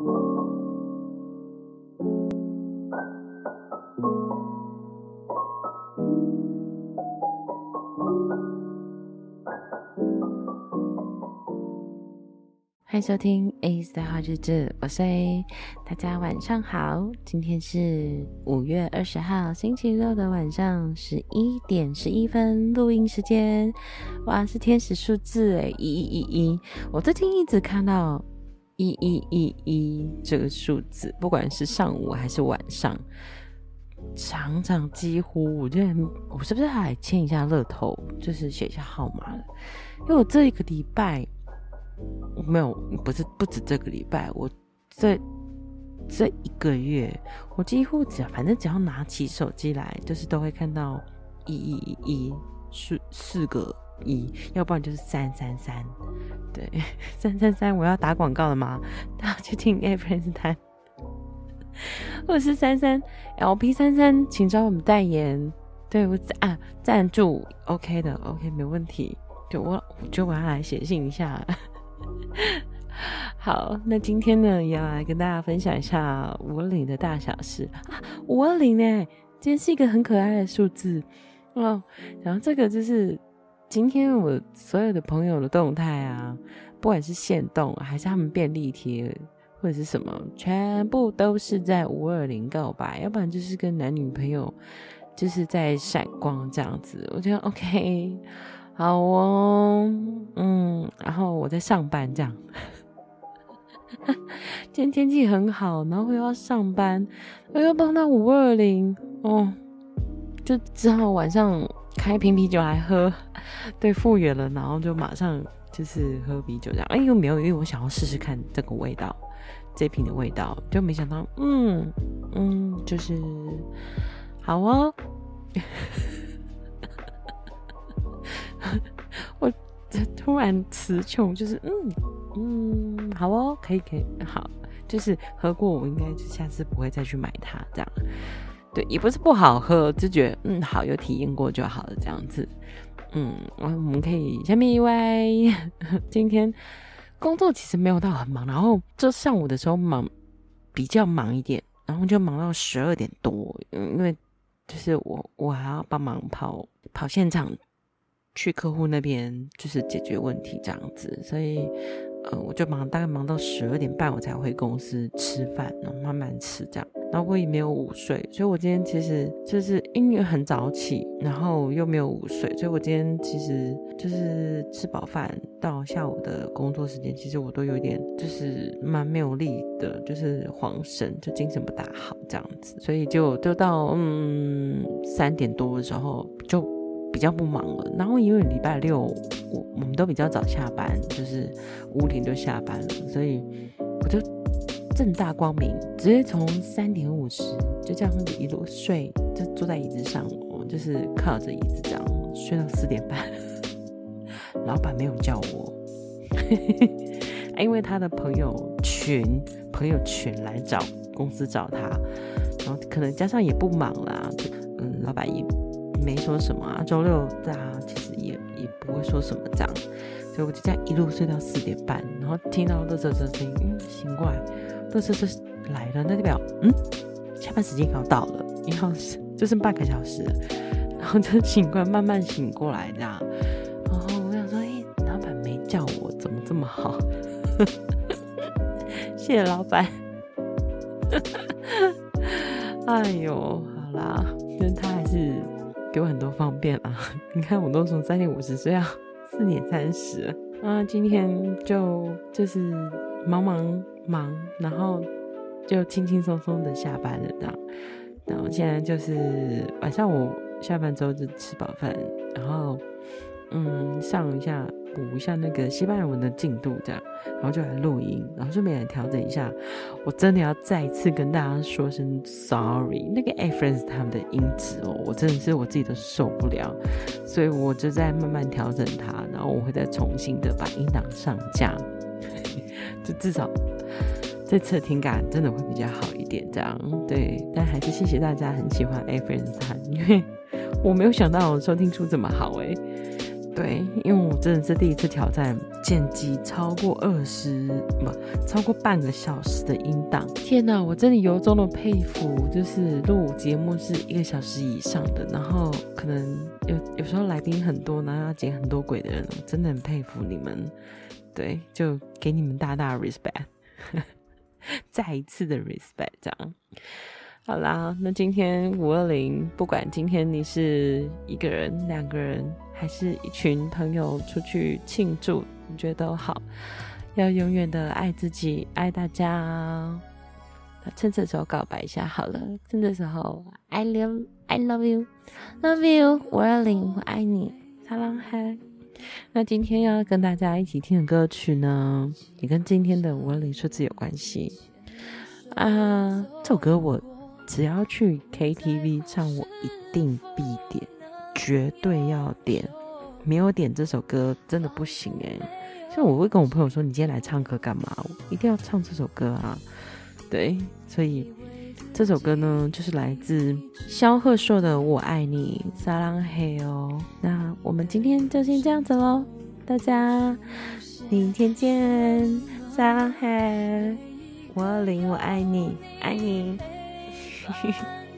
欢迎收听《A's 的好日子》，我是大家晚上好，今天是五月二十号星期六的晚上十一点十一分录音时间，哇，是天使数字哎，一、一、一、一，我最近一直看到。一一一一这个数字，不管是上午还是晚上，常常几乎我觉得我是不是还来签一下乐透，就是写一下号码？因为我这一个礼拜。没有，不是不止这个礼拜，我这这一个月，我几乎只要反正只要拿起手机来，就是都会看到一一一一四四个一，要不然就是三三三，对，三三三，我要打广告了吗？大家去听 April 谈，或者是三三 LP 三三，请找我们代言，对我啊赞助，OK 的，OK 没问题，对我，就我要来写信一下。好，那今天呢，也要来跟大家分享一下五二零的大小事啊。五二零呢，今天是一个很可爱的数字哦。然后这个就是今天我所有的朋友的动态啊，不管是限动还是他们便利贴或者是什么，全部都是在五二零告白，要不然就是跟男女朋友就是在闪光这样子。我觉得 OK。好哦，嗯，然后我在上班，这样。今天天气很好，然后又要上班，我又碰到五二零，哦，就只好晚上开瓶啤酒来喝，对，复原了，然后就马上就是喝啤酒这样。哎，又没有，因为我想要试试看这个味道，这瓶的味道，就没想到，嗯嗯，就是好哦。我突然词穷，就是嗯嗯，好哦，可以可以，好，就是喝过，我应该下次不会再去买它这样。对，也不是不好喝，就觉得嗯好，有体验过就好了这样子。嗯，我们可以下面一位，今天工作其实没有到很忙，然后就上午的时候忙比较忙一点，然后就忙到十二点多，因为就是我我还要帮忙跑跑现场。去客户那边就是解决问题这样子，所以呃我就忙，大概忙到十二点半我才回公司吃饭，然后慢慢吃这样，然后我也没有午睡，所以我今天其实就是因为很早起，然后又没有午睡，所以我今天其实就是吃饱饭到下午的工作时间，其实我都有点就是蛮没有力的，就是恍神，就精神不大好这样子，所以就就到嗯三点多的时候就。比较不忙了，然后因为礼拜六我我们都比较早下班，就是五点就下班了，所以我就正大光明，直接从三点五十就这样子一路睡，就坐在椅子上，我就是靠着椅子这样睡到四点半。老板没有叫我，因为他的朋友群朋友群来找公司找他，然后可能加上也不忙啦，嗯，老板也。没说什么周六大家其实也也不会说什么这样，所以我就这样一路睡到四点半，然后听到乐色车声音，嗯，醒过来，乐色车来了，那代表嗯，下班时间要到了，然后就剩半个小时，然后就醒过来，慢慢醒过来这样，然后我想说，哎，老板没叫我，怎么这么好？谢谢老板，哎呦，好啦，但他还是。给我很多方便啊！你看，我都从三点五十睡到四点三十啊。今天就就是忙忙忙，然后就轻轻松松的下班了这样。然后现在就是晚上我下班之后就吃饱饭，然后嗯上一下。补一下那个西班牙文的进度，这样，然后就来录音，然后顺便来调整一下。我真的要再一次跟大家说声 sorry，那个 iFriends 他们的音质哦，我真的是我自己都受不了，所以我就在慢慢调整它，然后我会再重新的把音档上架，就至少这次的听感真的会比较好一点，这样对。但还是谢谢大家很喜欢 iFriends 他，因为我没有想到收听数这么好诶。对，因为我真的是第一次挑战剪辑超过二十不超过半个小时的音档。天哪，我真的由衷的佩服，就是录节目是一个小时以上的，然后可能有有时候来宾很多，然后要剪很多轨的人，我真的很佩服你们。对，就给你们大大 respect，再一次的 respect，这样。好啦，那今天五二零，不管今天你是一个人、两个人，还是一群朋友出去庆祝，你觉得都好，要永远的爱自己，爱大家。趁这时候告白一下好了，趁这时候，I love I love you, love you，五二零，我爱你，撒浪嘿。那今天要跟大家一起听的歌曲呢，也跟今天的五二零数字有关系啊。这首歌我。只要去 KTV 唱，我一定必点，绝对要点。没有点这首歌真的不行诶。像我会跟我朋友说：“你今天来唱歌干嘛？”我一定要唱这首歌啊！对，所以这首歌呢，就是来自萧贺硕的《我爱你》，撒浪嘿哦。那我们今天就先这样子喽，大家明天见，撒浪嘿，五二零，我爱你，爱你。嘿嘿。